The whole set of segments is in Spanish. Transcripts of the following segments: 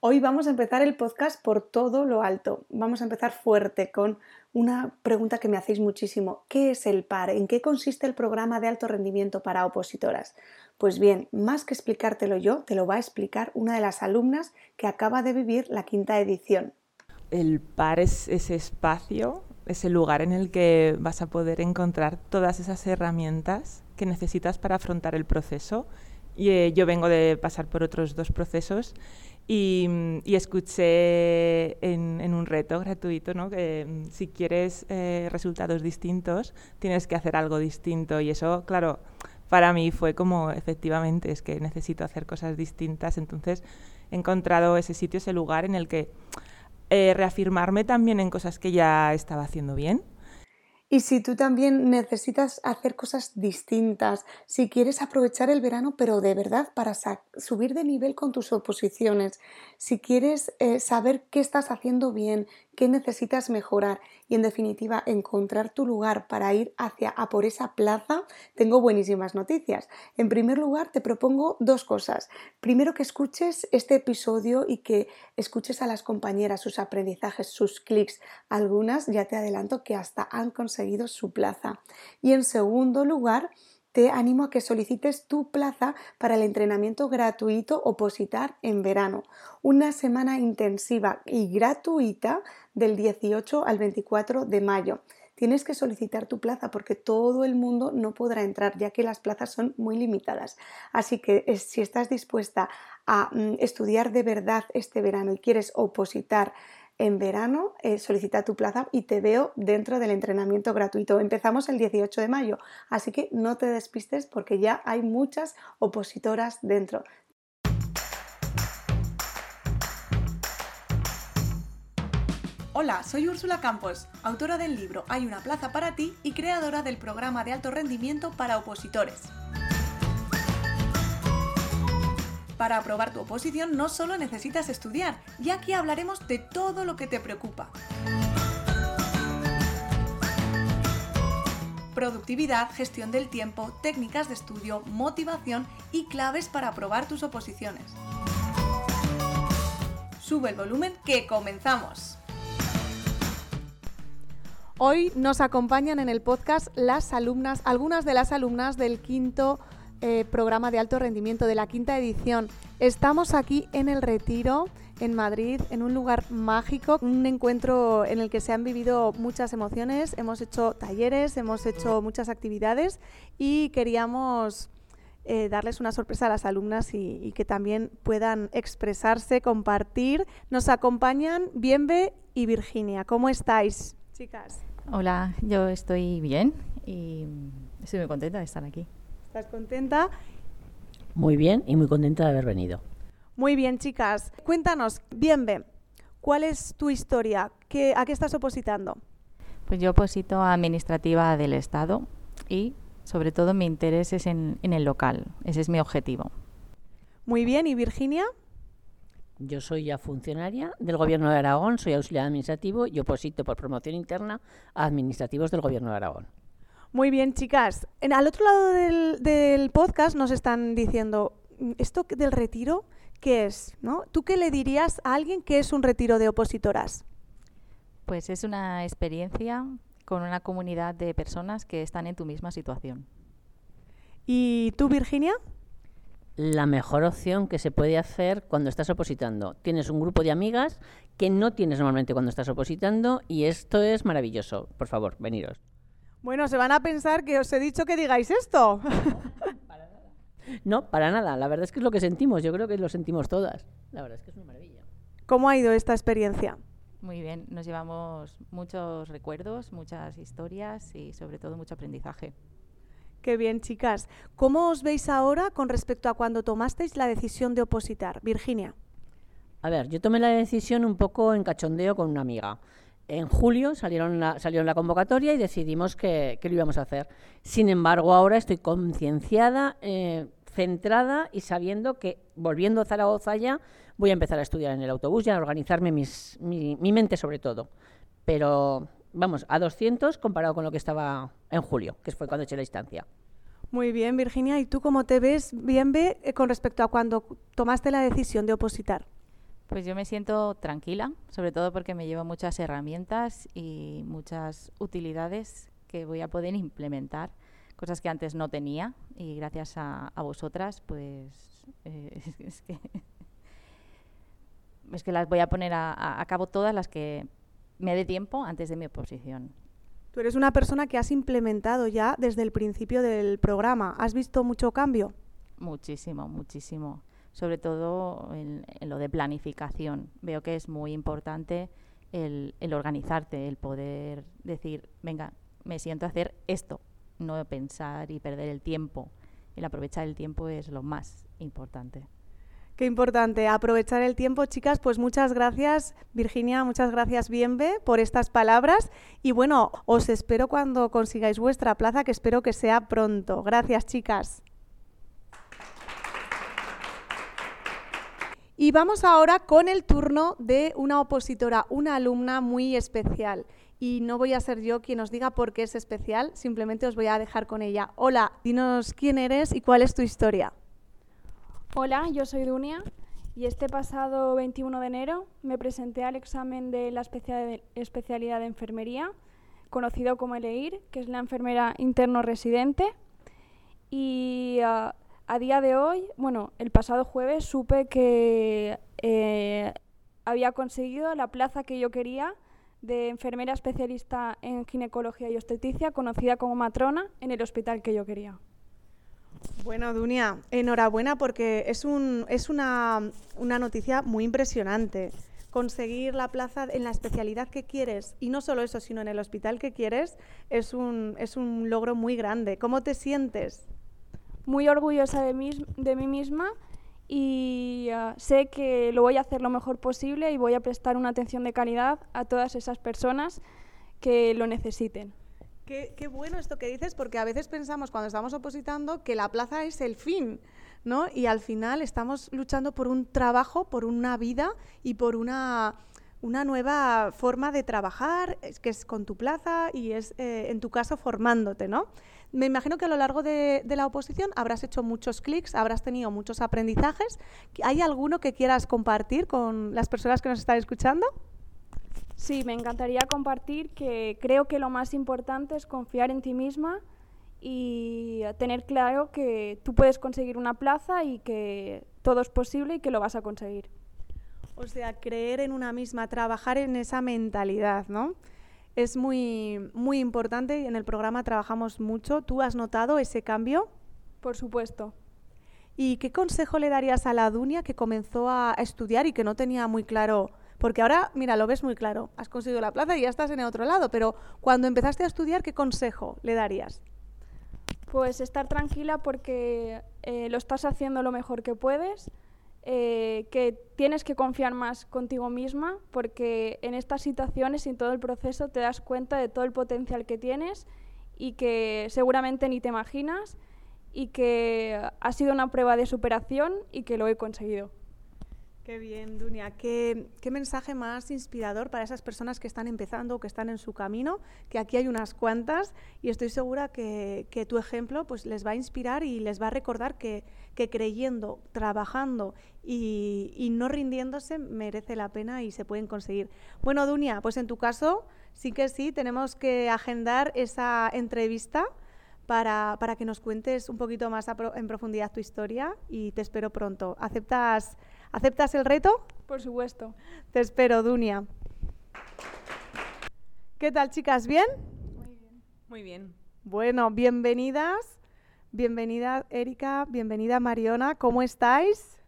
Hoy vamos a empezar el podcast por todo lo alto. Vamos a empezar fuerte con una pregunta que me hacéis muchísimo. ¿Qué es el PAR? ¿En qué consiste el programa de alto rendimiento para opositoras? Pues bien, más que explicártelo yo, te lo va a explicar una de las alumnas que acaba de vivir la quinta edición. El PAR es ese espacio, ese lugar en el que vas a poder encontrar todas esas herramientas que necesitas para afrontar el proceso. Y, eh, yo vengo de pasar por otros dos procesos y, escuché en, un reto gratuito ¿no? que mm, si quieres eh, resultados distintos, tienes que hacer algo distinto. Y eso, claro, para mí fue como, efectivamente, es que necesito hacer cosas distintas. Entonces he encontrado ese sitio, ese lugar en el que eh, reafirmarme también en cosas que ya estaba haciendo bien y si tú también necesitas hacer cosas distintas, si quieres aprovechar el verano, pero de verdad para subir de nivel con tus oposiciones, si quieres eh, saber qué estás haciendo bien, qué necesitas mejorar y en definitiva encontrar tu lugar para ir hacia a por esa plaza, tengo buenísimas noticias. En primer lugar, te propongo dos cosas. Primero que escuches este episodio y que escuches a las compañeras sus aprendizajes, sus clics. Algunas ya te adelanto que hasta han conseguido su plaza. Y en segundo lugar, te animo a que solicites tu plaza para el entrenamiento gratuito Opositar en verano. Una semana intensiva y gratuita del 18 al 24 de mayo. Tienes que solicitar tu plaza porque todo el mundo no podrá entrar ya que las plazas son muy limitadas. Así que si estás dispuesta a mm, estudiar de verdad este verano y quieres opositar en verano eh, solicita tu plaza y te veo dentro del entrenamiento gratuito. Empezamos el 18 de mayo, así que no te despistes porque ya hay muchas opositoras dentro. Hola, soy Úrsula Campos, autora del libro Hay una plaza para ti y creadora del programa de alto rendimiento para opositores. Para aprobar tu oposición no solo necesitas estudiar, y aquí hablaremos de todo lo que te preocupa. Productividad, gestión del tiempo, técnicas de estudio, motivación y claves para aprobar tus oposiciones. Sube el volumen que comenzamos. Hoy nos acompañan en el podcast las alumnas, algunas de las alumnas del quinto eh, programa de alto rendimiento de la quinta edición. Estamos aquí en el Retiro, en Madrid, en un lugar mágico, un encuentro en el que se han vivido muchas emociones, hemos hecho talleres, hemos hecho muchas actividades y queríamos eh, darles una sorpresa a las alumnas y, y, que también puedan expresarse, compartir. Nos acompañan Bienve y Virginia. ¿Cómo estáis, chicas? Hola, yo estoy bien y estoy muy contenta de estar aquí. ¿Estás contenta? Muy bien y muy contenta de haber venido. Muy bien, chicas. Cuéntanos, bien, ¿cuál es tu historia? ¿A qué estás opositando? Pues yo oposito a administrativa del Estado y sobre todo mi interés es en, en el local. Ese es mi objetivo. Muy bien, ¿y Virginia? Yo soy ya funcionaria del Gobierno de Aragón, soy auxiliar administrativo y oposito por promoción interna a administrativos del Gobierno de Aragón. Muy bien, chicas. En, al otro lado del, podcast nos están diciendo, mm, ¿esto del retiro qué es? ¿no? ¿Tú qué le dirías a alguien que es un retiro de opositoras? Pues es una experiencia con una comunidad de personas que están en tu misma situación. ¿Y tú, Virginia? La mejor opción que se puede hacer cuando estás opositando. Tienes un grupo de amigas que no tienes normalmente cuando estás opositando y esto es maravilloso. Por favor, veniros. Bueno, se van a pensar que os he dicho que digáis esto. No, para nada. La verdad es que es lo que sentimos. Yo creo que lo sentimos todas. La verdad es que es una maravilla. ¿Cómo ha ido esta experiencia? Muy bien. Nos llevamos muchos recuerdos, muchas historias y sobre todo mucho aprendizaje. Qué bien, chicas. ¿Cómo os veis ahora con respecto a cuando tomasteis la decisión de opositar? Virginia. A ver, yo tomé la decisión un poco en cachondeo con una amiga en julio salieron la, salió la convocatoria y decidimos que, lo íbamos a hacer. Sin embargo, ahora estoy concienciada, eh, centrada y sabiendo que volviendo a Zaragoza ya voy a empezar a estudiar en el autobús y a organizarme mis, mi, mente sobre todo. Pero vamos, a 200 comparado con lo que estaba en julio, que fue cuando eché la instancia. Muy bien, Virginia. ¿Y tú cómo te ves, bien, ve, eh, con respecto a cuando tomaste la decisión de opositar? Pues yo me siento tranquila, sobre todo porque me llevo muchas herramientas y muchas utilidades que voy a poder implementar, cosas que antes no tenía y gracias a, vosotras, pues eh, es, que, es que las voy a poner a, a cabo todas las que me dé tiempo antes de mi oposición. Tú eres una persona que has implementado ya desde el principio del programa. ¿Has visto mucho cambio? Muchísimo, muchísimo. Sobre todo en, lo de planificación. Veo que es muy importante el, organizarte, el poder decir, venga, me siento a hacer esto, no pensar y perder el tiempo. El aprovechar el tiempo es lo más importante. Qué importante, aprovechar el tiempo, chicas. Pues muchas gracias, Virginia, muchas gracias, Bienve, por estas palabras. Y bueno, os espero cuando consigáis vuestra plaza, que espero que sea pronto. Gracias, chicas. Y vamos ahora con el turno de una opositora, una alumna muy especial. Y no voy a ser yo quien os diga por qué es especial, simplemente os voy a dejar con ella. Hola, dinos quién eres y cuál es tu historia. Hola, yo soy Dunia y este pasado 21 de enero me presenté al examen de la especialidad de enfermería, conocido como ELEIR, que es la enfermera interno residente. Y ah, a día de hoy, bueno, el pasado jueves supe que eh, había conseguido la plaza que yo quería de enfermera especialista en ginecología y obstetricia, conocida como matrona, en el hospital que yo quería. Bueno, Dunia, enhorabuena porque es, un, es una, noticia muy impresionante. Conseguir la plaza en la especialidad que quieres, y no solo eso, sino en el hospital que quieres, es un, es un logro muy grande. ¿Cómo te sientes? Muy orgullosa de mí, de mí misma y ah, sé que lo voy a hacer lo mejor posible y voy a prestar una atención de calidad a todas esas personas que lo necesiten. Qué, bueno esto que dices, porque a veces pensamos cuando estamos opositando que la plaza es el fin, ¿no? Y al final estamos luchando por un trabajo, por una vida y por una, una nueva forma de trabajar, que es con tu plaza y es, eh, en tu caso, formándote, ¿no? Me imagino que a lo largo de, de la oposición habrás hecho muchos clics, habrás tenido muchos aprendizajes. ¿Hay alguno que quieras compartir con las personas que nos están escuchando? Sí, me encantaría compartir que creo que lo más importante es confiar en ti misma y tener claro que tú puedes conseguir una plaza y que todo es posible y que lo vas a conseguir. O sea, creer en una misma, trabajar en esa mentalidad, ¿no? Es muy, muy importante y en el programa trabajamos mucho. ¿Tú has notado ese cambio? Por supuesto. ¿Y qué consejo le darías a la Dunia que comenzó a estudiar y que no tenía muy claro porque ahora, mira, lo ves muy claro, has conseguido la plaza y ya estás en el otro lado, pero cuando empezaste a estudiar, ¿qué consejo le darías? Pues estar tranquila porque eh, lo estás haciendo lo mejor que puedes, eh, que tienes que confiar más contigo misma porque en estas situaciones y en todo el proceso te das cuenta de todo el potencial que tienes y que seguramente ni te imaginas y que ha sido una prueba de superación y que lo he conseguido. Qué bien, Dunia. ¿Qué, mensaje más inspirador para esas personas que están empezando o que están en su camino, que aquí hay unas cuantas y estoy segura que, tu ejemplo pues, les va a inspirar y les va a recordar que, creyendo, trabajando y, no rindiéndose merece la pena y se pueden conseguir. Bueno, Dunia, pues en tu caso sí que sí, tenemos que agendar esa entrevista. Para, para que nos cuentes un poquito más en profundidad tu historia y te espero pronto. ¿Aceptas ¿Aceptas el reto? Por supuesto. Te espero, Dunia. ¿Qué tal, chicas? ¿Bien? Muy bien. Muy bien. Bueno, bienvenidas. Bienvenida, Erika. Bienvenida, Mariona. ¿Cómo estáis?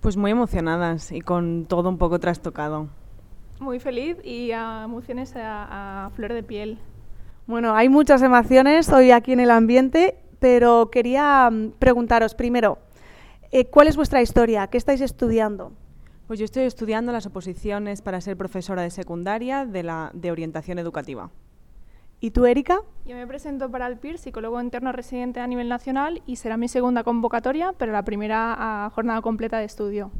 Pues muy emocionadas y con todo un poco trastocado. Muy feliz y a emociones a, flor de piel. Bueno, hay muchas emociones hoy aquí en el ambiente, pero quería mm, preguntaros primero, eh, ¿Cuál es vuestra historia? ¿Qué estáis estudiando? Pues yo estoy estudiando las oposiciones para ser profesora de secundaria de, la, de orientación educativa. ¿Y tú, Erika? Yo me presento para el PIR, psicólogo interno residente a nivel nacional, y será mi segunda convocatoria, pero la primera jornada completa de estudio.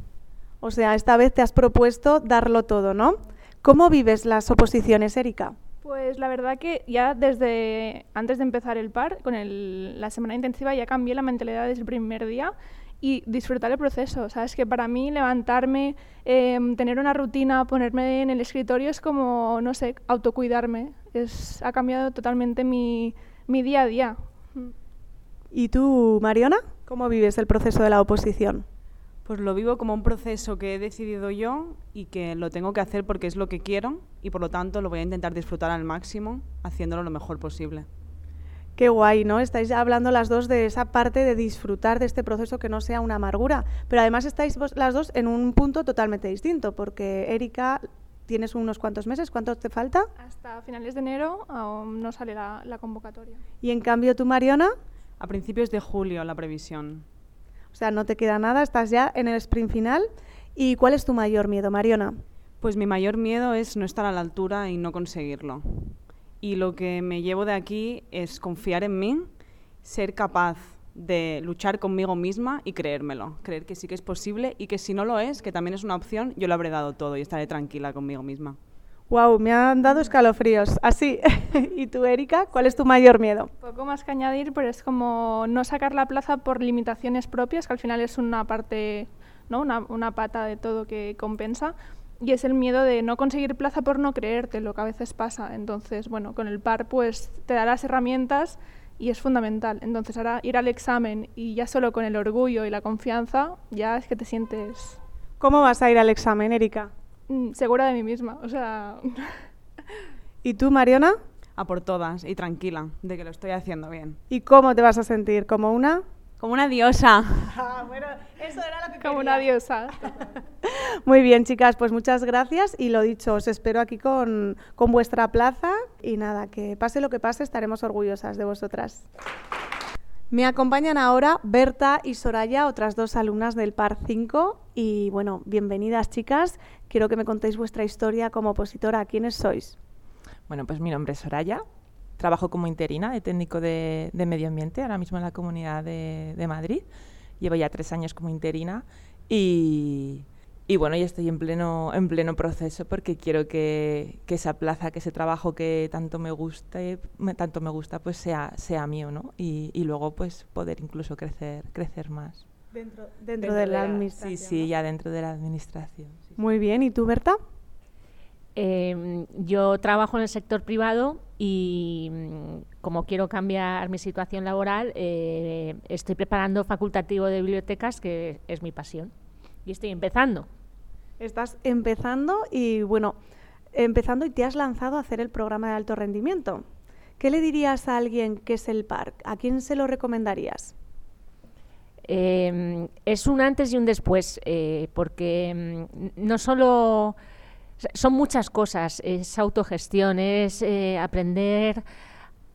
O sea, esta vez te has propuesto darlo todo, ¿no? ¿Cómo vives las oposiciones, Erika? Pues la verdad que ya desde antes de empezar el par, con la semana intensiva, ya cambié la mentalidad desde el primer día y disfrutar el proceso. Sabes que para mí levantarme, em, tener una rutina, ponerme en el escritorio es como, no sé, autocuidarme. Es, ha cambiado totalmente mi, mi día a día. ¿Y tú, Mariona? ¿Cómo vives el proceso de la oposición? Pues lo vivo como un proceso que he decidido yo y que lo tengo que hacer porque es lo que quiero y por lo tanto lo voy a intentar disfrutar al máximo haciéndolo lo mejor posible. Qué guay, ¿no? Estáis hablando las dos de esa parte de disfrutar de este proceso que no sea una amargura. Pero además estáis las dos en un punto totalmente distinto, porque Erika, tienes unos cuantos meses, ¿cuánto te falta? Hasta finales de enero aún no sale la, la convocatoria. Y en cambio tú, Mariona? A principios de julio la previsión. O sea, no te queda nada, estás ya en el sprint final. ¿Y cuál es tu mayor miedo, Mariona? Pues mi mayor miedo es no estar a la altura y no conseguirlo. Y lo que me llevo de aquí es confiar en mí, ser capaz de luchar conmigo misma y creérmelo, creer que sí que es posible y que si no lo es, que también es una opción, yo lo habré dado todo y estaré tranquila conmigo misma. Wow, me han dado escalofríos. Así. ¿Y tú, Erika, cuál es tu mayor miedo? Poco más que añadir, pero es como no sacar la plaza por limitaciones propias, que al final es una parte, ¿no? una, una pata de todo que compensa y es el miedo de no conseguir plaza por no creerte, lo que a veces pasa. Entonces, bueno, con el par pues te da las herramientas y es fundamental. Entonces, ahora ir al examen y ya solo con el orgullo y la confianza, ya es que te sientes... ¿Cómo vas a ir al examen, Erika? Mm, segura de mí misma, o sea... ¿Y tú, Mariona? A por todas y tranquila de que lo estoy haciendo bien. ¿Y cómo te vas a sentir? ¿Como una? Como una diosa. Ah, bueno, eso era lo que Como una diosa. Muy bien, chicas, pues muchas gracias y lo dicho, os espero aquí con, con vuestra plaza y nada, que pase lo que pase, estaremos orgullosas de vosotras. Me acompañan ahora Berta y Soraya, otras dos alumnas del PAR 5. Y bueno, bienvenidas chicas. Quiero que me contéis vuestra historia como opositora. ¿Quiénes sois? Bueno, pues mi nombre es Soraya, trabajo como interina de técnico de, medio ambiente, ahora mismo en la Comunidad de, Madrid. Llevo ya tres años como interina y, bueno, ya estoy en pleno, en pleno proceso porque quiero que, esa plaza, que ese trabajo que tanto me gusta, tanto me gusta pues sea, sea mío, ¿no? Y, luego pues poder incluso crecer, crecer más. Dentro, dentro, de, la, administración. Sí, sí, ya dentro de la administración. Muy bien, ¿y tú, Berta? Em, yo trabajo en el sector privado y como quiero cambiar mi situación laboral, eh, estoy preparando facultativo de bibliotecas, que es mi pasión. Y estoy empezando. Estás empezando y bueno, empezando y te has lanzado a hacer el programa de alto rendimiento. ¿Qué le dirías a alguien que es el PARC? ¿A quién se lo recomendarías? Em, es un antes y un después, eh, porque mm, no solo son muchas cosas, es autogestión, es eh, aprender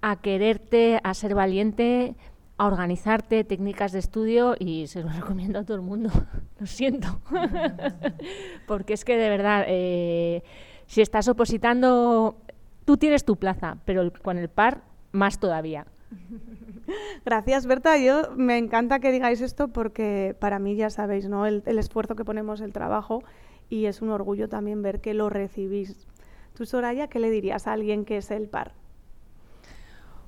a quererte, a ser valiente, a organizarte, técnicas de estudio y se lo recomiendo a todo el mundo, lo siento, porque es que de verdad, eh, si estás opositando, tú tienes tu plaza, pero con el par más todavía. Gracias, Berta. Yo me encanta que digáis esto porque para mí ya sabéis, ¿no? El, el esfuerzo que ponemos, el trabajo y es un orgullo también ver que lo recibís. Tú, Soraya, ¿qué le dirías a alguien que es el par?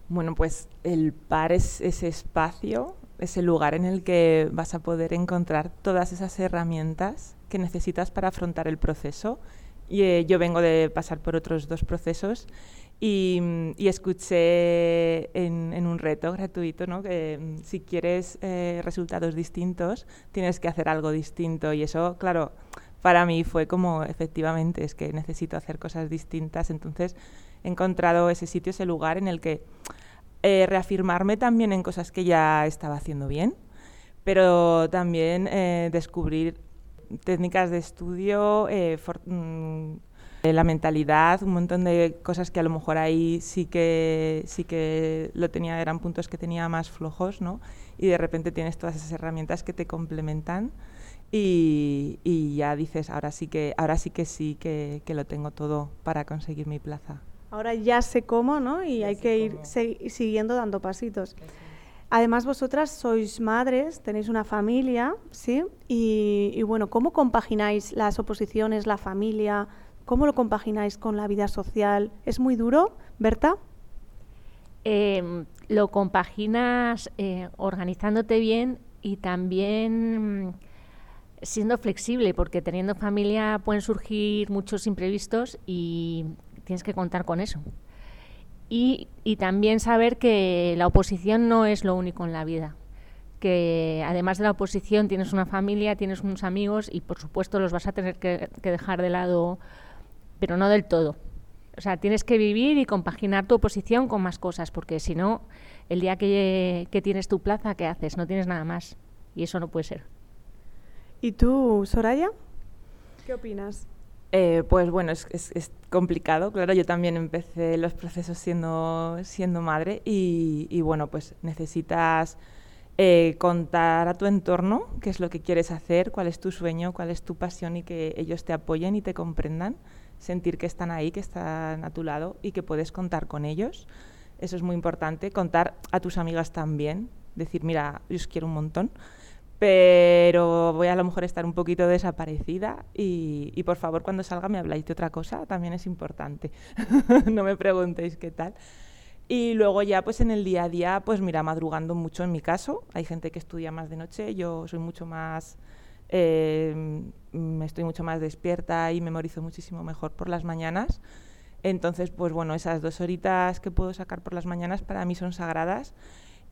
Bueno, pues el par es ese espacio, ese lugar en el que vas a poder encontrar todas esas herramientas que necesitas para afrontar el proceso. Y, eh, yo vengo de pasar por otros dos procesos y, escuché en, un reto gratuito ¿no? que mm, si quieres eh, resultados distintos tienes que hacer algo distinto y eso, claro, para mí fue como, efectivamente, es que necesito hacer cosas distintas. Entonces he encontrado ese sitio, ese lugar en el que eh, reafirmarme también en cosas que ya estaba haciendo bien, pero también eh, descubrir técnicas de estudio, eh, mm, la mentalidad, un montón de cosas que a lo mejor ahí sí que, sí que lo tenía, eran puntos que tenía más flojos, ¿no? Y de repente tienes todas esas herramientas que te complementan y, ya dices, ahora sí que, ahora sí que sí que, lo tengo todo para conseguir mi plaza. Ahora ya sé cómo, ¿no? Y hay que ir siguiendo dando pasitos. Además, vosotras sois madres, tenéis una familia, ¿sí? Y, bueno, ¿cómo compagináis las oposiciones, la familia? ¿Cómo lo compagináis con la vida social? ¿Es muy duro, Berta? Em, lo compaginas eh, organizándote bien y también mm, siendo flexible, porque teniendo familia pueden surgir muchos imprevistos y tienes que contar con eso. Y, y, también saber que la oposición no es lo único en la vida, que además de la oposición tienes una familia, tienes unos amigos y por supuesto los vas a tener que, dejar de lado, pero no del todo. O sea, tienes que vivir y compaginar tu oposición con más cosas, porque si no, el día que, que tienes tu plaza, ¿qué haces? No tienes nada más. Y eso no puede ser. ¿Y tú, Soraya? ¿Qué opinas? Eh, pues bueno, es, es, es, complicado, claro, yo también empecé los procesos siendo, siendo madre y, y bueno, pues necesitas eh, contar a tu entorno qué es lo que quieres hacer, cuál es tu sueño, cuál es tu pasión y que ellos te apoyen y te comprendan, sentir que están ahí, que están a tu lado y que puedes contar con ellos. Eso es muy importante, contar a tus amigas también, decir, mira, yo os quiero un montón pero voy a, a lo mejor estar un poquito desaparecida y, por favor cuando salga me habláis de otra cosa, también es importante. no me preguntéis qué tal. Y luego ya pues en el día a día, pues mira, madrugando mucho en mi caso. Hay gente que estudia más de noche, yo soy mucho más, eh, estoy mucho más despierta y memorizo muchísimo mejor por las mañanas. Entonces, pues bueno, esas dos horitas que puedo sacar por las mañanas para mí son sagradas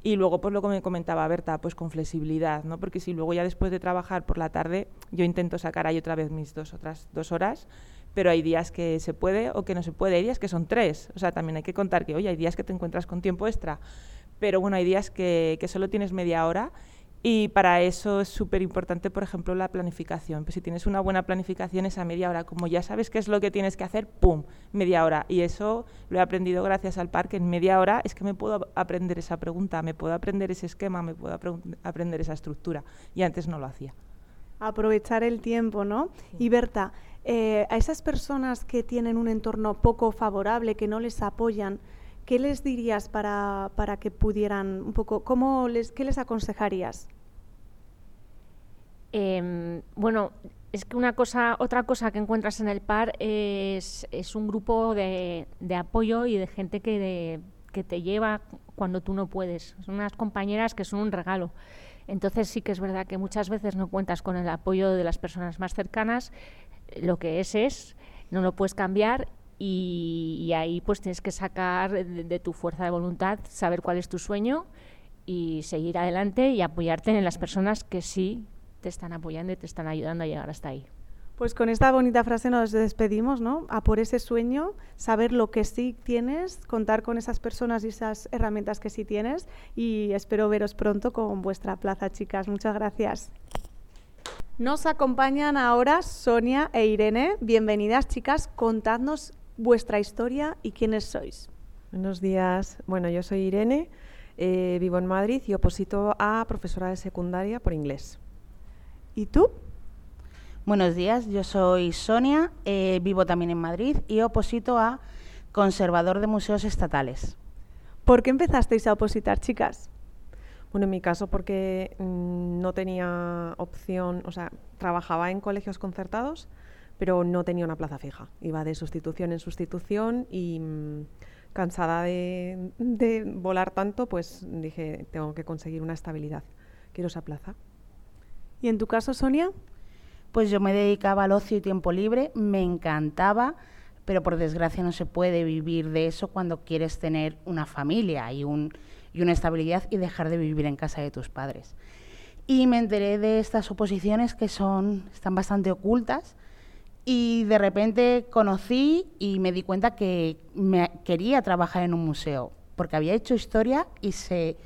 y luego, pues lo que me comentaba Berta, pues con flexibilidad, ¿no? Porque si luego ya después de trabajar por la tarde, yo intento sacar ahí otra vez mis dos otras dos horas, pero hay días que se puede o que no se puede, hay días que son tres. O sea, también hay que contar que, oye, hay días que te encuentras con tiempo extra, pero bueno, hay días que, que solo tienes media hora y para eso es súper importante, por ejemplo, la planificación. Pues si tienes una buena planificación, esa media hora, como ya sabes qué es lo que tienes que hacer, ¡pum! Media hora. Y eso lo he aprendido gracias al parque. En media hora es que me puedo aprender esa pregunta, me puedo aprender ese esquema, me puedo aprender esa estructura. Y antes no lo hacía. Aprovechar el tiempo, ¿no? Sí. Y Berta, eh, a esas personas que tienen un entorno poco favorable, que no les apoyan, ¿qué les dirías para, para que pudieran un poco, cómo les, qué les aconsejarías? Eh, bueno, es que una cosa, otra cosa que encuentras en el par es, es un grupo de, de, apoyo y de gente que, de, que te lleva cuando tú no puedes. Son unas compañeras que son un regalo. Entonces sí que es verdad que muchas veces no cuentas con el apoyo de las personas más cercanas. Lo que es es, no lo puedes cambiar y, ahí pues tienes que sacar de, de tu fuerza de voluntad, saber cuál es tu sueño y seguir adelante y apoyarte en las personas que sí te están apoyando y te están ayudando a llegar hasta ahí. Pues con esta bonita frase nos despedimos, ¿no? A por ese sueño, saber lo que sí tienes, contar con esas personas y esas herramientas que sí tienes y espero veros pronto con vuestra plaza, chicas. Muchas gracias. Nos acompañan ahora Sonia e Irene. Bienvenidas, chicas. Contadnos vuestra historia y quiénes sois. Buenos días. Bueno, yo soy Irene, eh, vivo en Madrid y oposito a profesora de secundaria por inglés. ¿Y tú? Buenos días, yo soy Sonia, eh, vivo también en Madrid y oposito a conservador de museos estatales. ¿Por qué empezasteis a opositar, chicas? Bueno, en mi caso porque mmm, no tenía opción, o sea, trabajaba en colegios concertados, pero no tenía una plaza fija. Iba de sustitución en sustitución y mmm, cansada de, de volar tanto, pues dije, tengo que conseguir una estabilidad. Quiero esa plaza. ¿Y en tu caso, Sonia? Pues yo me dedicaba al ocio y tiempo libre, me encantaba, pero por desgracia no se puede vivir de eso cuando quieres tener una familia y, un, y una estabilidad y dejar de vivir en casa de tus padres. Y me enteré de estas oposiciones que son, están bastante ocultas y de repente conocí y me di cuenta que me quería trabajar en un museo porque había hecho historia y se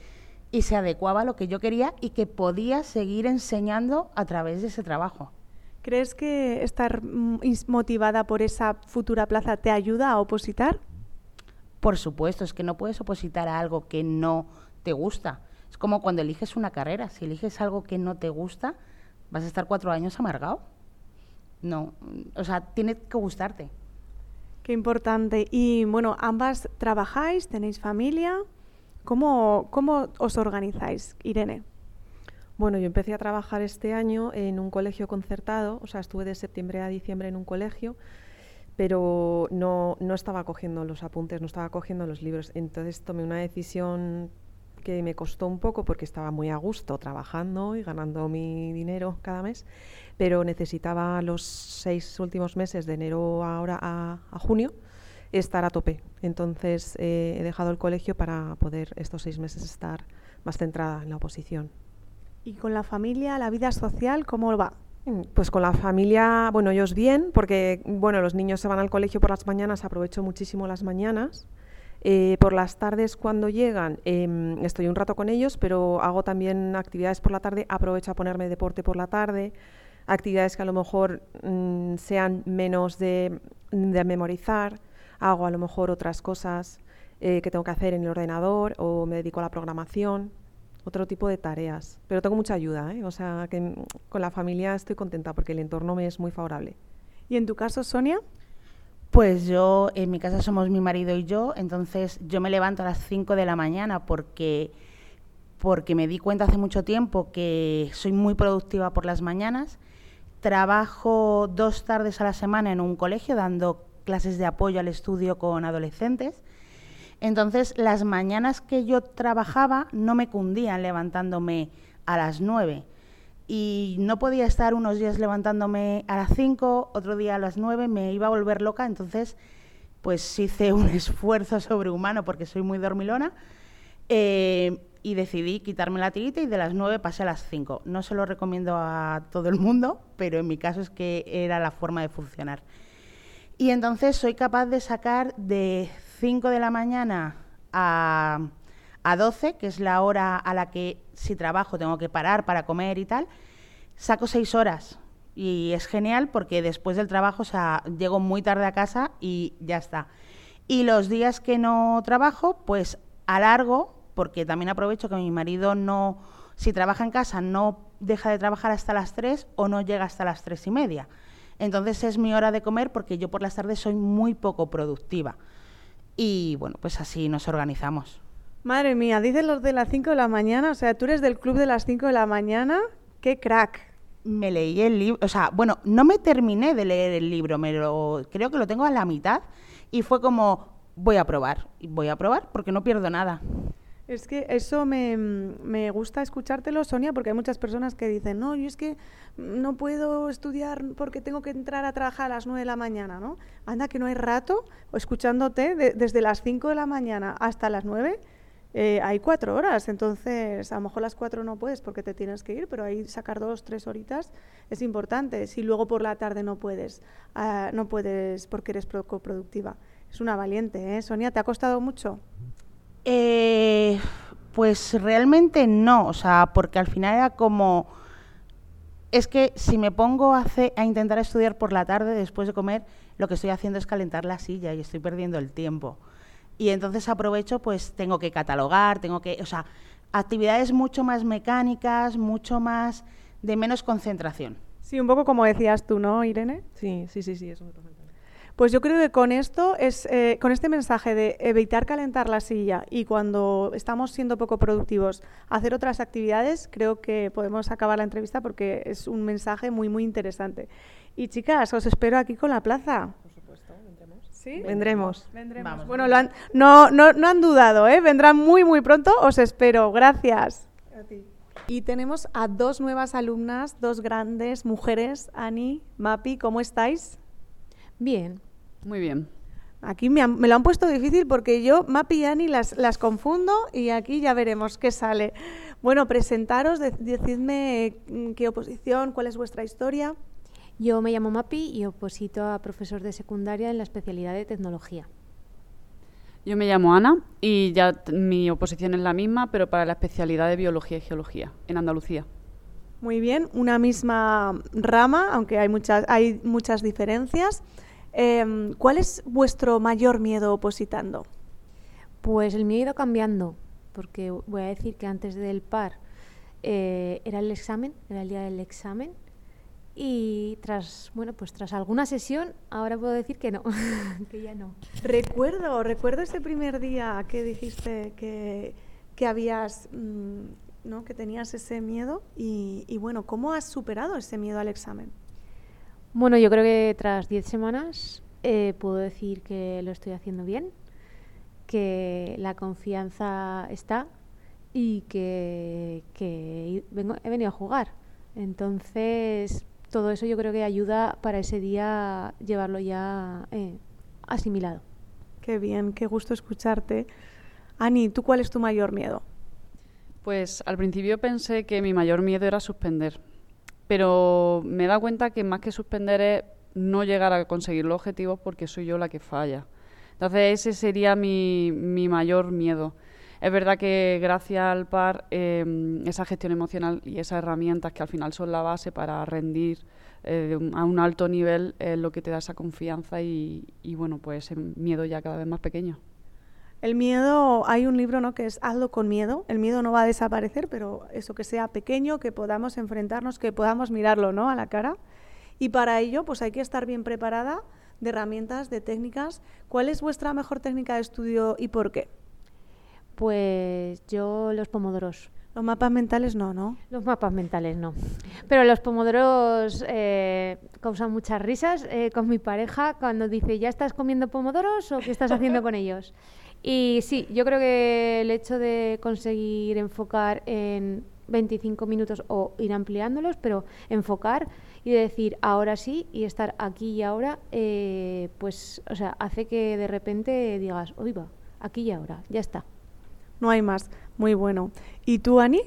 y se adecuaba a lo que yo quería y que podía seguir enseñando a través de ese trabajo. ¿Crees que estar motivada por esa futura plaza te ayuda a opositar? Por supuesto, es que no puedes opositar a algo que no te gusta. Es como cuando eliges una carrera. Si eliges algo que no te gusta, vas a estar cuatro años amargado. No, o sea, tiene que gustarte. Qué importante. Y bueno, ambas trabajáis, tenéis familia. ¿Cómo, ¿Cómo, os organizáis, Irene? Bueno, yo empecé a trabajar este año en un colegio concertado, o sea, estuve de septiembre a diciembre en un colegio, pero no, no estaba cogiendo los apuntes, no estaba cogiendo los libros. Entonces tomé una decisión que me costó un poco porque estaba muy a gusto trabajando y ganando mi dinero cada mes, pero necesitaba los seis últimos meses de enero ahora a, a junio estar a tope. Entonces eh, he dejado el colegio para poder estos seis meses estar más centrada en la oposición. ¿Y con la familia, la vida social, cómo va? Mm, Pues con la familia, bueno, ellos bien, porque bueno, los niños se van al colegio por las mañanas, aprovecho muchísimo las mañanas. Eh, por las tardes cuando llegan em, estoy un rato con ellos, pero hago también actividades por la tarde, aprovecho a ponerme deporte por la tarde, actividades que a lo mejor mm, sean menos de, de memorizar, hago a lo mejor otras cosas eh, que tengo que hacer en el ordenador o me dedico a la programación, otro tipo de tareas. Pero tengo mucha ayuda, ¿eh? o sea que mm, con la familia estoy contenta porque el entorno me es muy favorable. ¿Y en tu caso, Sonia? Pues yo, en mi casa somos mi marido y yo, entonces yo me levanto a las 5 de la mañana porque, porque me di cuenta hace mucho tiempo que soy muy productiva por las mañanas. Trabajo dos tardes a la semana en un colegio dando clases de apoyo al estudio con adolescentes. Entonces, las mañanas que yo trabajaba no me cundían levantándome a las 9 y no podía estar unos días levantándome a las 5, otro día a las 9, me iba a volver loca, entonces pues hice un esfuerzo sobrehumano porque soy muy dormilona. Eh, y decidí quitarme la tirita y de las 9 pasé a las 5. No se lo recomiendo a todo el mundo, pero en mi caso es que era la forma de funcionar. Y entonces soy capaz de sacar de 5 de la mañana a, a 12, que es la hora a la que si trabajo tengo que parar para comer y tal, saco 6 horas. Y es genial porque después del trabajo, o llego muy tarde a casa y ya está. Y los días que no trabajo, pues alargo, porque también aprovecho que mi marido no, si trabaja en casa, no deja de trabajar hasta las 3 o no llega hasta las 3 y media. Entonces es mi hora de comer porque yo por las tardes soy muy poco productiva. Y bueno, pues así nos organizamos. Madre mía, dices los de las 5 de la mañana, o sea, tú eres del club de las 5 de la mañana, qué crack. Me leí el libro, o sea, bueno, no me terminé de leer el libro, me lo, creo que lo tengo a la mitad y fue como, voy a probar, voy a probar porque no pierdo nada. Es que eso me, me, gusta escuchártelo, Sonia, porque hay muchas personas que dicen, no, yo es que no puedo estudiar porque tengo que entrar a trabajar a las 9 de la mañana, ¿no? Anda, que no hay rato, escuchándote de, desde las 5 de la mañana hasta las 9, eh, hay cuatro horas, entonces a lo mejor las cuatro no puedes porque te tienes que ir, pero ahí sacar dos, tres horitas es importante. Si luego por la tarde no puedes, uh, no puedes porque eres poco productiva. Es una valiente, ¿eh? Sonia, ¿te ha costado mucho? Eh, pues realmente no, o sea, porque al final era como... Es que si me pongo a, hacer, a intentar estudiar por la tarde después de comer, lo que estoy haciendo es calentar la silla y estoy perdiendo el tiempo. Y entonces aprovecho, pues tengo que catalogar, tengo que, o sea, actividades mucho más mecánicas, mucho más de menos concentración. Sí, un poco como decías tú, ¿no, Irene? Sí, sí, sí, sí, eso me pasa. Pues yo creo que con esto es, eh, con este mensaje de evitar calentar la silla y cuando estamos siendo poco productivos, hacer otras actividades, creo que podemos acabar la entrevista porque es un mensaje muy, muy interesante. Y chicas, os espero aquí con la plaza. Por supuesto, vendremos. ¿Sí? Vendremos. Vendremos. Vamos, bueno, lo han, no, no, no han dudado, ¿eh? vendrán muy, muy pronto, os espero. Gracias. A ti. Y tenemos a dos nuevas alumnas, dos grandes mujeres. Ani, Mapi, ¿cómo estáis? Bien. Muy bien. Aquí me, han, me, lo han puesto difícil porque yo, Mapi y Ani, las, las, confundo y aquí ya veremos qué sale. Bueno, presentaros, de, decidme qué oposición, cuál es vuestra historia. Yo me llamo Mapi y oposito a profesor de secundaria en la especialidad de tecnología. Yo me llamo Ana y ya mi oposición es la misma, pero para la especialidad de biología y geología en Andalucía. Muy bien, una misma rama, aunque hay muchas, hay muchas diferencias. Eh, ¿Cuál es vuestro mayor miedo opositando? Pues el mío ha ido cambiando, porque voy a decir que antes del par eh, era el examen, era el día del examen, y tras, bueno, pues tras alguna sesión, ahora puedo decir que no, que ya no. Recuerdo, recuerdo ese primer día que dijiste que, que habías, mmm, ¿no? que tenías ese miedo, y, y bueno, ¿cómo has superado ese miedo al examen? Bueno, yo creo que tras 10 semanas eh, puedo decir que lo estoy haciendo bien, que la confianza está y que, que vengo, he venido a jugar. Entonces, todo eso yo creo que ayuda para ese día llevarlo ya eh, asimilado. Qué bien, qué gusto escucharte. Ani, ¿tú cuál es tu mayor miedo? Pues al principio pensé que mi mayor miedo era suspender, pero me he dado cuenta que más que suspender es no llegar a conseguir los objetivos porque soy yo la que falla. Entonces ese sería mi, mi mayor miedo. Es verdad que gracias al par, em, esa gestión emocional y esas herramientas que al final son la base para rendir eh, a un alto nivel es lo que te da esa confianza y, y bueno, pues ese miedo ya cada vez más pequeño. El miedo, hay un libro ¿no? que es Hazlo con miedo. El miedo no va a desaparecer, pero eso que sea pequeño, que podamos enfrentarnos, que podamos mirarlo ¿no? a la cara. Y para ello, pues hay que estar bien preparada de herramientas, de técnicas. ¿Cuál es vuestra mejor técnica de estudio y por qué? Pues yo los pomodoros. Los mapas mentales no, ¿no? Los mapas mentales no. Pero los pomodoros eh, causan muchas risas eh, con mi pareja cuando dice, ¿ya estás comiendo pomodoros o qué estás haciendo con ellos? Y sí, yo creo que el hecho de conseguir enfocar en 25 minutos o ir ampliándolos, pero enfocar y decir ahora sí y estar aquí y ahora, eh, pues, o sea, hace que de repente digas, oiga, va, aquí y ahora, ya está. No hay más. Muy bueno. ¿Y tú, Ani?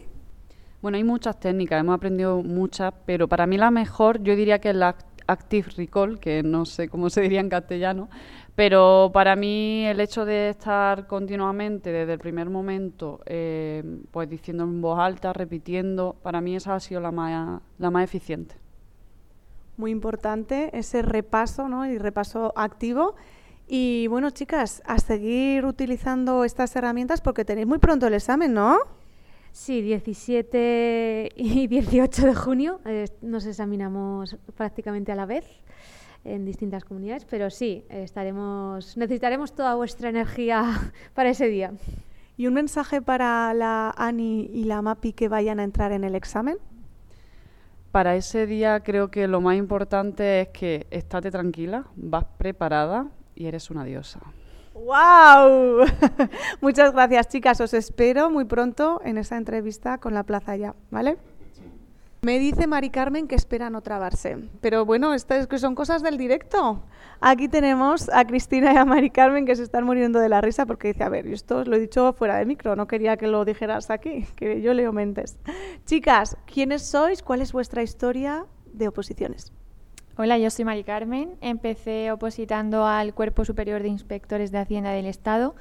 Bueno, hay muchas técnicas, hemos aprendido muchas, pero para mí la mejor yo diría que es la Active Recall, que no sé cómo se diría en castellano, pero para mí el hecho de estar continuamente desde el primer momento, eh, pues diciendo en voz alta, repitiendo, para mí esa ha sido la más, la más eficiente. Muy importante ese repaso, ¿no? Y repaso activo. Y bueno, chicas, a seguir utilizando estas herramientas porque tenéis muy pronto el examen, ¿no? Sí, 17 y 18 de junio eh, nos examinamos prácticamente a la vez en distintas comunidades, pero sí, estaremos, necesitaremos toda vuestra energía para ese día. ¿Y un mensaje para la ANI y la MAPI que vayan a entrar en el examen? Para ese día creo que lo más importante es que estate tranquila, vas preparada y eres una diosa. ¡Wow! Muchas gracias, chicas. Os espero muy pronto en esa entrevista con la Plaza Ya, ¿vale? Me dice Mari Carmen que espera no trabarse. Pero bueno, estas son cosas del directo. Aquí tenemos a Cristina y a Mari Carmen que se están muriendo de la risa porque dice, a ver, esto lo he dicho fuera de micro, no quería que lo dijeras aquí, que yo leo mentes. Chicas, ¿quiénes sois? ¿Cuál es vuestra historia de oposiciones? Hola, yo soy Mari Carmen. Empecé opositando al Cuerpo Superior de Inspectores de Hacienda del Estado,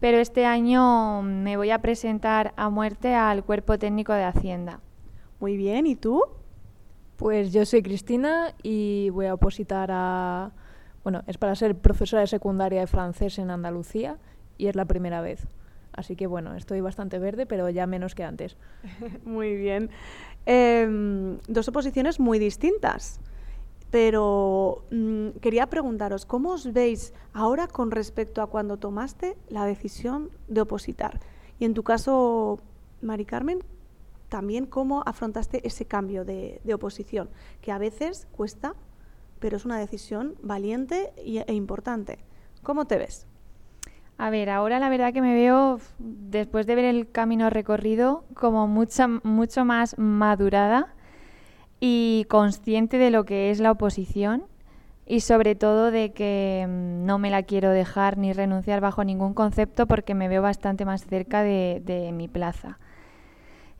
pero este año me voy a presentar a muerte al Cuerpo Técnico de Hacienda. Muy bien, ¿y tú? Pues yo soy Cristina y voy a opositar a... Bueno, es para ser profesora de secundaria de francés en Andalucía y es la primera vez. Así que bueno, estoy bastante verde, pero ya menos que antes. muy bien. Em, dos oposiciones muy distintas. Pero mm, quería preguntaros, ¿cómo os veis ahora con respecto a cuando tomaste la decisión de opositar? Y en tu caso, Mari Carmen, también cómo afrontaste ese cambio de, oposición, que a veces cuesta, pero es una decisión valiente e importante. ¿Cómo te ves? A ver, ahora la verdad que me veo, después de ver el camino recorrido, como mucha, mucho más madurada y consciente de lo que es la oposición y sobre todo de que mm, no me la quiero dejar ni renunciar bajo ningún concepto porque me veo bastante más cerca de mi plaza.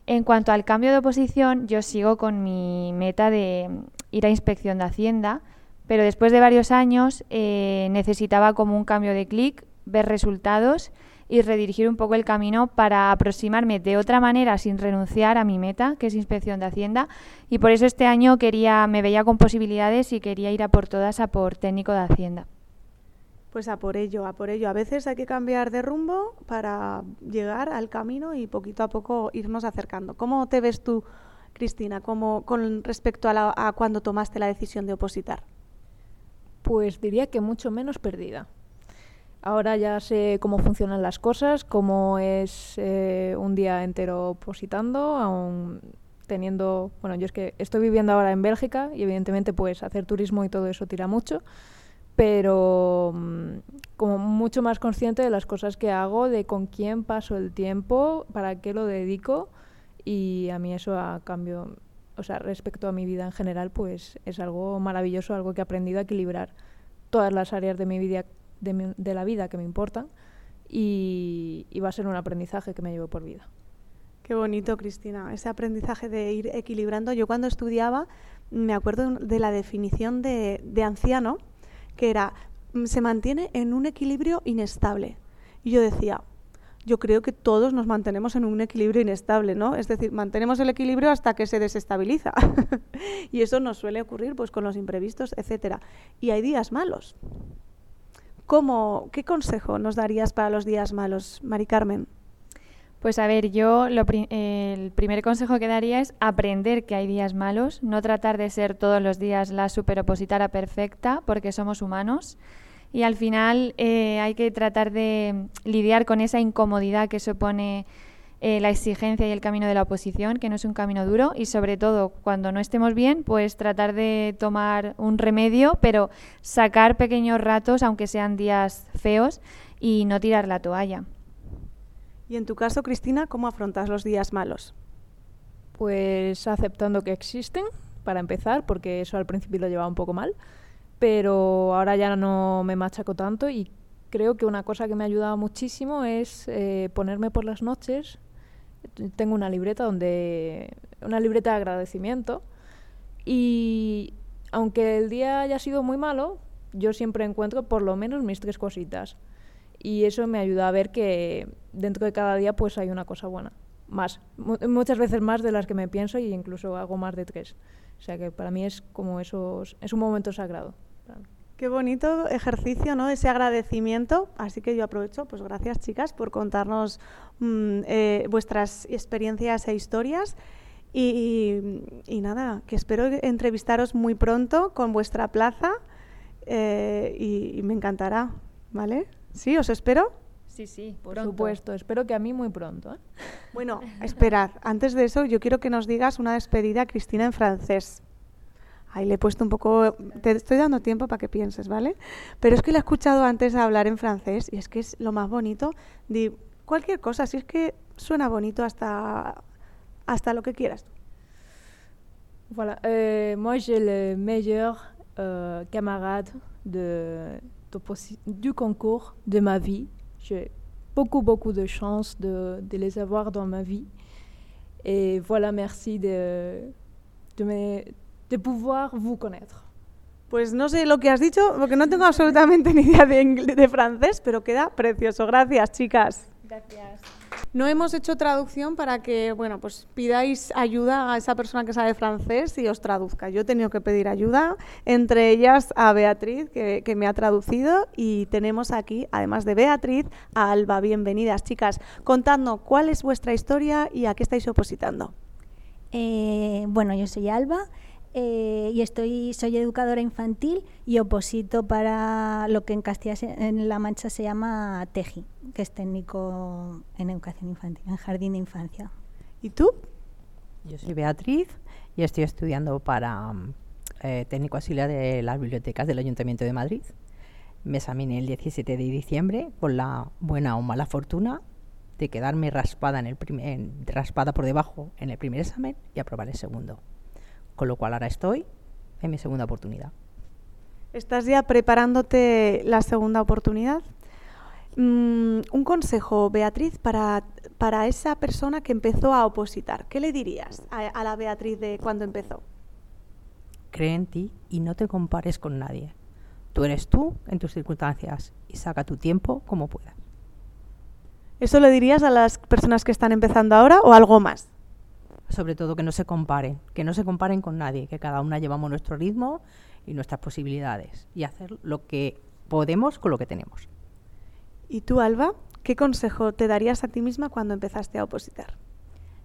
En cuanto al cambio de oposición, yo sigo con mi meta de ir a inspección de Hacienda, pero después de varios años eh, necesitaba como un cambio de clic, ver resultados y redirigir un poco el camino para aproximarme de otra manera sin renunciar a mi meta, que es inspección de Hacienda. Y por eso este año quería, me veía con posibilidades y quería ir a por todas a por técnico de Hacienda. Pues a por ello, a por ello. A veces hay que cambiar de rumbo para llegar al camino y poquito a poco irnos acercando. ¿Cómo te ves tú, Cristina, como con respecto a, a cuando tomaste la decisión de opositar? Pues diría que mucho menos perdida. Ahora ya sé cómo funcionan las cosas, cómo es eh, un día entero opositando, aún teniendo, bueno, yo es que estoy viviendo ahora en Bélgica y evidentemente pues hacer turismo y todo eso tira mucho pero mm, como mucho más consciente de las cosas que hago, de con quién paso el tiempo, para qué lo dedico y a mí eso a cambio, o sea, respecto a mi vida en general, pues es algo maravilloso, algo que he aprendido a equilibrar todas las áreas de mi vida, de, la vida que me importan y, y va a ser un aprendizaje que me llevo por vida. Qué bonito, Cristina, ese aprendizaje de ir equilibrando. Yo cuando estudiaba me acuerdo de la definición de, de anciano, que era, mm, se mantiene en un equilibrio inestable. Y yo decía, yo creo que todos nos mantenemos en un equilibrio inestable, ¿no? Es decir, mantenemos el equilibrio hasta que se desestabiliza. y eso nos suele ocurrir pues con los imprevistos, etcétera. Y hay días malos. ¿Cómo, ¿Qué consejo nos darías para los días malos, Mari Carmen? Pues a ver, yo el primer consejo que daría es aprender que hay días malos, no tratar de ser todos los días la superopositara perfecta, porque somos humanos. Y al final eh, hay que tratar de lidiar con esa incomodidad que supone eh, la exigencia y el camino de la oposición, que no es un camino duro, y sobre todo cuando no estemos bien, pues tratar de tomar un remedio, pero sacar pequeños ratos, aunque sean días feos, y no tirar la toalla. Y en tu caso, Cristina, ¿cómo afrontas los días malos? Pues aceptando que existen, para empezar, porque eso al principio lo llevaba un poco mal, pero ahora ya no me machaco tanto y creo que una cosa que me ha ayudado muchísimo es eh, ponerme por las noches. Tengo una libreta donde una libreta de agradecimiento. Y aunque el día haya sido muy malo, yo siempre encuentro por lo menos mis tres cositas. Y eso me ayuda a ver que dentro de cada día pues hay una cosa buena. Más muchas veces más de las que me pienso y incluso hago más de tres. O sea que para mí es como esos es un momento sagrado Qué bonito ejercicio, ¿no? Ese agradecimiento. Así que yo aprovecho, pues gracias chicas por contarnos mmm, eh, vuestras experiencias e historias. Y, y, nada, que espero entrevistaros muy pronto con vuestra plaza eh, y, y me encantará, ¿vale? ¿Sí? ¿Os espero? Sí, sí, por pronto. supuesto. Espero que a mí muy pronto. ¿eh? Bueno, esperad. Antes de eso, yo quiero que nos digas una despedida, Cristina, en francés. Ahí le he puesto un poco... Te estoy dando tiempo para que pienses, ¿vale? Pero es que le he escuchado antes hablar en francés y es que es lo más bonito de cualquier cosa. Si es que suena bonito hasta, hasta lo que quieras. Voilà. Euh, moi, j'ai le meilleur euh, camarade de du concours de ma vie. J'ai beaucoup, beaucoup de chance de, de, les avoir dans ma vie. Et voilà, merci de, de, me, de pouvoir vous connaître. Pues no sé lo que has dicho, porque no tengo absolutamente ni idea de, de francés, pero queda precioso. Gracias, chicas. Gracias. No hemos hecho traducción para que, bueno, pues pidáis ayuda a esa persona que sabe francés y os traduzca. Yo he tenido que pedir ayuda, entre ellas a Beatriz, que, que me ha traducido, y tenemos aquí, además de Beatriz, a Alba. Bienvenidas, chicas. Contadnos cuál es vuestra historia y a qué estáis opositando. Eh, bueno, yo soy Alba. Eh, y estoy, soy educadora infantil y oposito para lo que en Castilla en La Mancha se llama TEJI, que es técnico en educación infantil, en jardín de infancia. ¿Y tú? Yo soy Beatriz y estoy estudiando para eh, técnico auxiliar de las bibliotecas del Ayuntamiento de Madrid. Me examiné el 17 de diciembre con la buena o mala fortuna de quedarme raspada, en el primer, raspada por debajo en el primer examen y aprobar el segundo con lo cual ahora estoy en mi segunda oportunidad. ¿Estás ya preparándote la segunda oportunidad? Mm, un consejo, Beatriz, para, para esa persona que empezó a opositar. ¿Qué le dirías a, a la Beatriz de cuando empezó? Cree en ti y no te compares con nadie. Tú eres tú en tus circunstancias y saca tu tiempo como puedas. ¿Eso le dirías a las personas que están empezando ahora o algo más? Sobre todo que no se comparen, que no se comparen con nadie, que cada una llevamos nuestro ritmo y nuestras posibilidades y hacer lo que podemos con lo que tenemos. ¿Y tú, Alba, qué consejo te darías a ti misma cuando empezaste a opositar?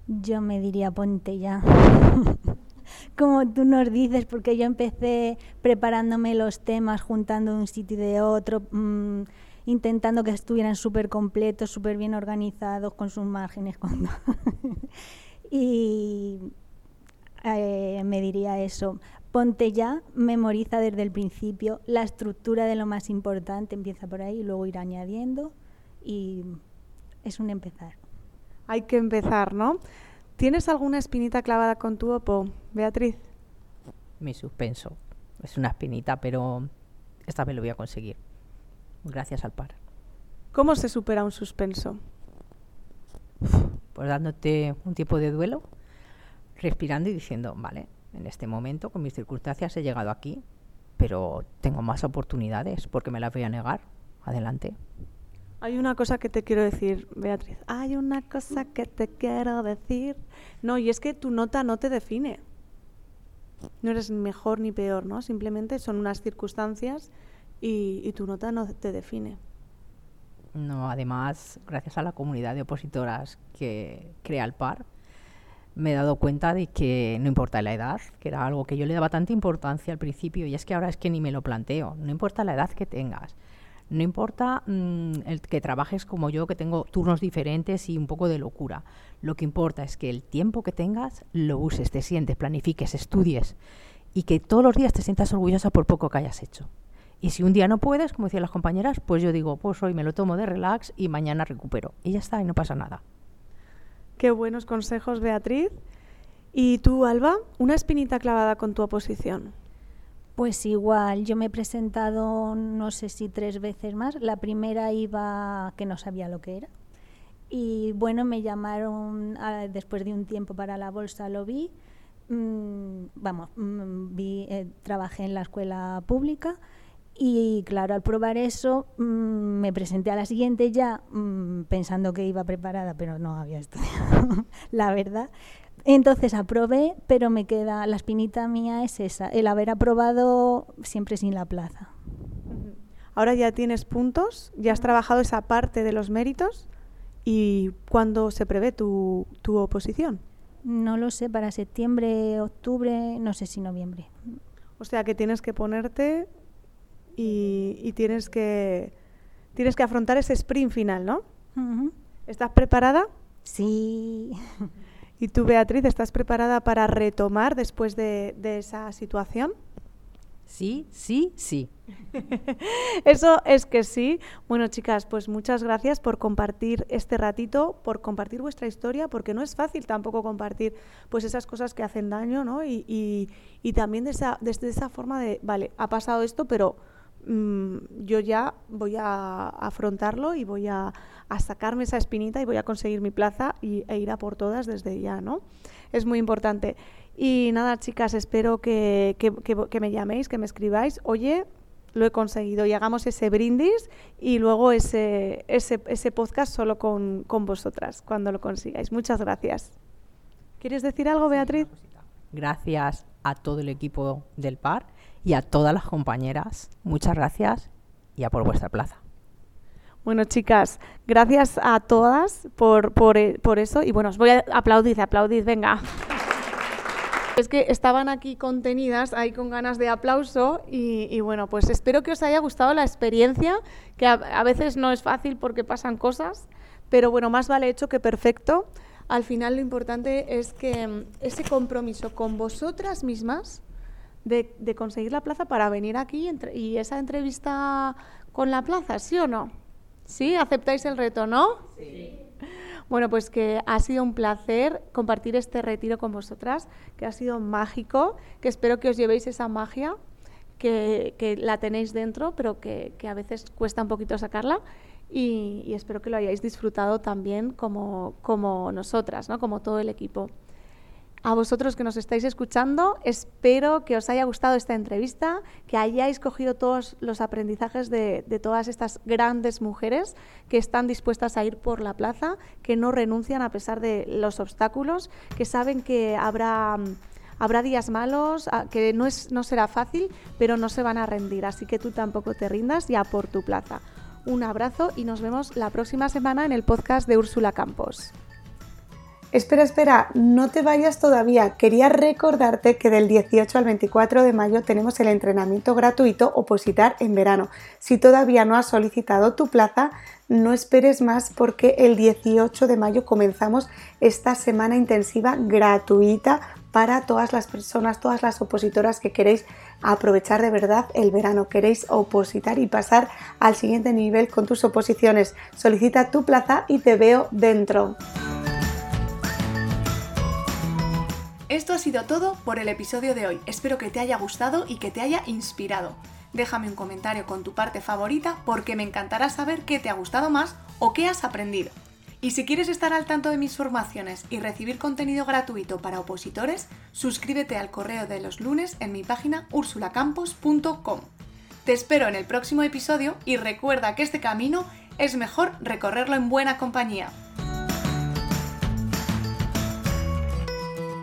Yo me diría ponte ya. Como tú nos dices, porque yo empecé preparándome los temas, juntando de un sitio y de otro, mmm, intentando que estuvieran súper completos, súper bien organizados, con sus márgenes. Cuando y eh, me diría eso. ponte ya, memoriza desde el principio la estructura de lo más importante, empieza por ahí y luego ir añadiendo y es un empezar. Hay que empezar, ¿no? ¿Tienes alguna espinita clavada con tu opo, Beatriz? Mi suspenso. Es una espinita, pero esta vez lo voy a conseguir. Gracias al par. ¿Cómo se supera un suspenso? Pues dándote un tiempo de duelo, respirando y diciendo, vale, en este momento, con mis circunstancias, he llegado aquí, pero tengo más oportunidades porque me las voy a negar. Adelante. Hay una cosa que te quiero decir, Beatriz. Hay una cosa que te quiero decir. No, y es que tu nota no te define. No eres mejor ni peor, ¿no? Simplemente son unas circunstancias y, y tu nota no te define. No, además, gracias a la comunidad de opositoras que crea el par, me he dado cuenta de que no importa la edad, que era algo que yo le daba tanta importancia al principio, y es que ahora es que ni me lo planteo, no importa la edad que tengas, no importa mm, el que trabajes como yo, que tengo turnos diferentes y un poco de locura, lo que importa es que el tiempo que tengas lo uses, te sientes, planifiques, estudies, y que todos los días te sientas orgullosa por poco que hayas hecho. Y si un día no puedes, como decían las compañeras, pues yo digo, pues hoy me lo tomo de relax y mañana recupero. Y ya está, y no pasa nada. Qué buenos consejos, Beatriz. ¿Y tú, Alba, una espinita clavada con tu oposición? Pues igual, yo me he presentado no sé si tres veces más. La primera iba que no sabía lo que era. Y bueno, me llamaron a, después de un tiempo para la bolsa, lo vi. Mm, vamos, mm, vi, eh, trabajé en la escuela pública y claro, al probar eso, mm, me presenté a la siguiente ya mm, pensando que iba preparada, pero no había estudiado, la verdad. Entonces aprobé, pero me queda, la espinita mía es esa, el haber aprobado siempre sin la plaza. Ahora ya tienes puntos, ya has trabajado esa parte de los méritos y ¿cuándo se prevé tu, tu oposición? No lo sé, para septiembre, octubre, no sé si noviembre. O sea que tienes que ponerte y, y tienes, que, tienes que afrontar ese sprint final, ¿no? ¿Estás preparada? Sí. ¿Y tú, Beatriz, estás preparada para retomar después de, de esa situación? Sí, sí, sí. Eso es que sí. Bueno, chicas, pues muchas gracias por compartir este ratito, por compartir vuestra historia, porque no es fácil tampoco compartir pues esas cosas que hacen daño, ¿no? Y, y, y también de esa, desde esa forma de, vale, ha pasado esto, pero Mm, yo ya voy a afrontarlo y voy a, sacarme esa espinita y voy a conseguir mi plaza y, e ir a por todas desde ya, ¿no? Es muy importante. Y nada, chicas, espero que, me llaméis, que me escribáis. Oye, lo he conseguido y hagamos ese brindis y luego ese, ese, ese podcast solo con, con, vosotras cuando lo consigáis. Muchas gracias. ¿Quieres decir algo, Beatriz? Gracias a todo el equipo del PAR y a todas las compañeras, muchas gracias y a por vuestra plaza. Bueno, chicas, gracias a todas por, por, eh, por eso. Y bueno, os voy a aplaudir, aplaudir, venga. Es que estaban aquí contenidas, ahí con ganas de aplauso y, bueno, pues espero que os haya gustado la experiencia, que a, a, veces no es fácil porque pasan cosas, pero bueno, más vale hecho que perfecto. Al final lo importante es que mm, ese compromiso con vosotras mismas de, de conseguir la plaza para venir aquí entre, y esa entrevista con la plaza, ¿sí o no? ¿Sí? ¿Aceptáis el reto, no? Sí. Bueno, pues que ha sido un placer compartir este retiro con vosotras, que ha sido mágico, que espero que os llevéis esa magia, que, que la tenéis dentro, pero que, que, a veces cuesta un poquito sacarla. Y, y, espero que lo hayáis disfrutado también como, como nosotras, ¿no? como todo el equipo. A vosotros que nos estáis escuchando, espero que os haya gustado esta entrevista, que hayáis cogido todos los aprendizajes de, todas estas grandes mujeres que están dispuestas a ir por la plaza, que no renuncian a pesar de los obstáculos, que saben que habrá, habrá días malos, que no, es, no será fácil, pero no se van a rendir. Así que tú tampoco te rindas ya por tu plaza. Un abrazo y nos vemos la próxima semana en el podcast de Úrsula Campos. Espera, espera, no te vayas todavía. Quería recordarte que del 18 al 24 de mayo tenemos el entrenamiento gratuito Opositar en verano. Si todavía no has solicitado tu plaza, no esperes más porque el 18 de mayo comenzamos esta semana intensiva gratuita para todas las personas, todas las opositoras que queréis aprovechar de verdad el verano, queréis opositar y pasar al siguiente nivel con tus oposiciones. Solicita tu plaza y te veo dentro. Esto ha sido todo por el episodio de hoy. Espero que te haya gustado y que te haya inspirado. Déjame un comentario con tu parte favorita porque me encantará saber qué te ha gustado más o qué has aprendido. Y si quieres estar al tanto de mis formaciones y recibir contenido gratuito para opositores, suscríbete al correo de los lunes en mi página ursulacampos.com. Te espero en el próximo episodio y recuerda que este camino es mejor recorrerlo en buena compañía.